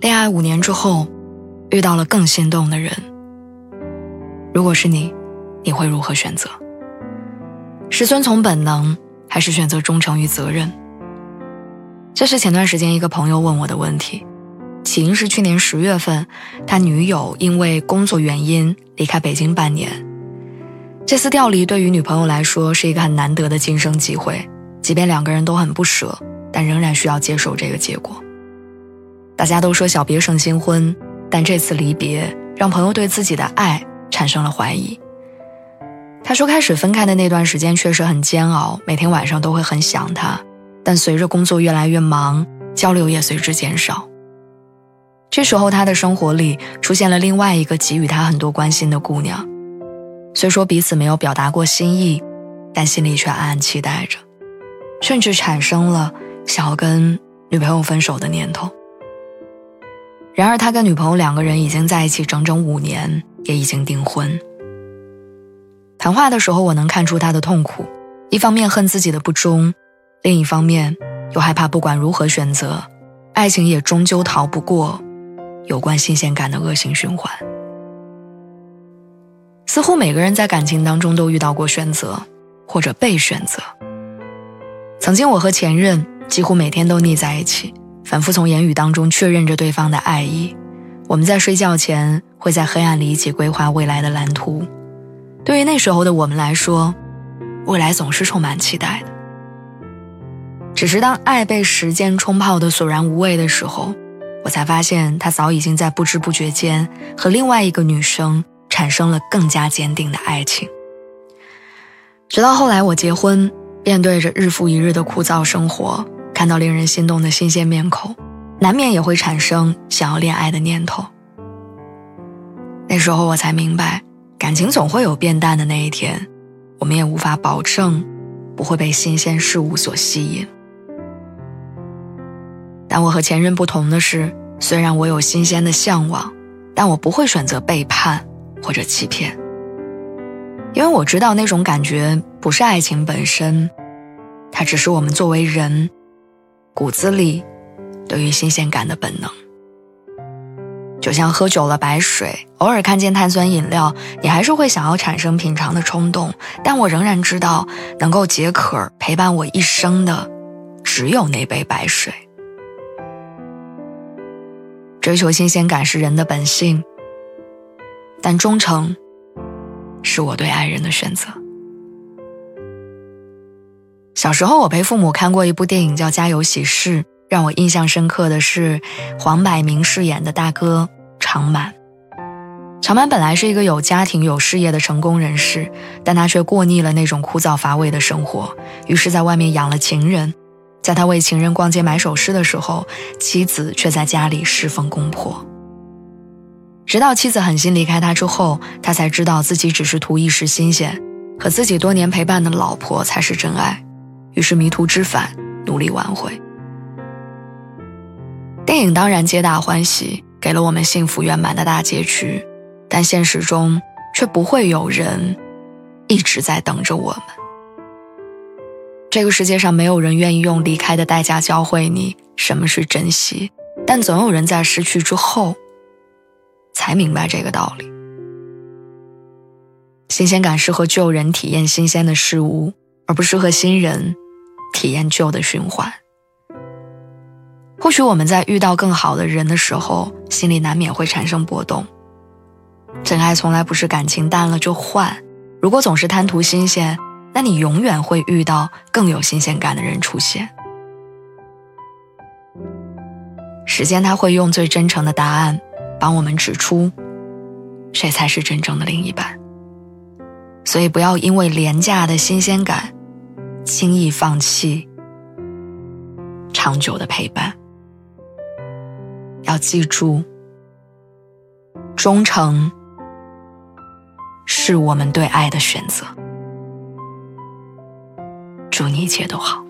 恋爱五年之后，遇到了更心动的人。如果是你，你会如何选择？是遵从本能，还是选择忠诚与责任？这是前段时间一个朋友问我的问题。起因是去年十月份，他女友因为工作原因离开北京半年。这次调离对于女朋友来说是一个很难得的晋升机会，即便两个人都很不舍，但仍然需要接受这个结果。大家都说小别胜新婚，但这次离别让朋友对自己的爱产生了怀疑。他说，开始分开的那段时间确实很煎熬，每天晚上都会很想他，但随着工作越来越忙，交流也随之减少。这时候，他的生活里出现了另外一个给予他很多关心的姑娘。虽说彼此没有表达过心意，但心里却暗暗期待着，甚至产生了想要跟女朋友分手的念头。然而，他跟女朋友两个人已经在一起整整五年，也已经订婚。谈话的时候，我能看出他的痛苦：一方面恨自己的不忠，另一方面又害怕不管如何选择，爱情也终究逃不过有关新鲜感的恶性循环。似乎每个人在感情当中都遇到过选择，或者被选择。曾经，我和前任几乎每天都腻在一起。反复从言语当中确认着对方的爱意，我们在睡觉前会在黑暗里一起规划未来的蓝图。对于那时候的我们来说，未来总是充满期待的。只是当爱被时间冲泡的索然无味的时候，我才发现他早已经在不知不觉间和另外一个女生产生了更加坚定的爱情。直到后来我结婚，面对着日复一日的枯燥生活。看到令人心动的新鲜面孔，难免也会产生想要恋爱的念头。那时候我才明白，感情总会有变淡的那一天，我们也无法保证不会被新鲜事物所吸引。但我和前任不同的是，虽然我有新鲜的向往，但我不会选择背叛或者欺骗，因为我知道那种感觉不是爱情本身，它只是我们作为人。骨子里，对于新鲜感的本能，就像喝酒了白水，偶尔看见碳酸饮料，你还是会想要产生品尝的冲动。但我仍然知道，能够解渴、陪伴我一生的，只有那杯白水。追求新鲜感是人的本性，但忠诚，是我对爱人的选择。小时候，我陪父母看过一部电影，叫《家有喜事》。让我印象深刻的是，黄百鸣饰演的大哥长满。长满本来是一个有家庭、有事业的成功人士，但他却过腻了那种枯燥乏味的生活，于是在外面养了情人。在他为情人逛街买首饰的时候，妻子却在家里侍奉公婆。直到妻子狠心离开他之后，他才知道自己只是图一时新鲜，和自己多年陪伴的老婆才是真爱。于是迷途知返，努力挽回。电影当然皆大欢喜，给了我们幸福圆满的大结局，但现实中却不会有人一直在等着我们。这个世界上没有人愿意用离开的代价教会你什么是珍惜，但总有人在失去之后才明白这个道理。新鲜感适合旧人体验新鲜的事物，而不适合新人。体验旧的循环。或许我们在遇到更好的人的时候，心里难免会产生波动。真爱从来不是感情淡了就换，如果总是贪图新鲜，那你永远会遇到更有新鲜感的人出现。时间它会用最真诚的答案，帮我们指出，谁才是真正的另一半。所以不要因为廉价的新鲜感。轻易放弃长久的陪伴。要记住，忠诚是我们对爱的选择。祝你一切都好。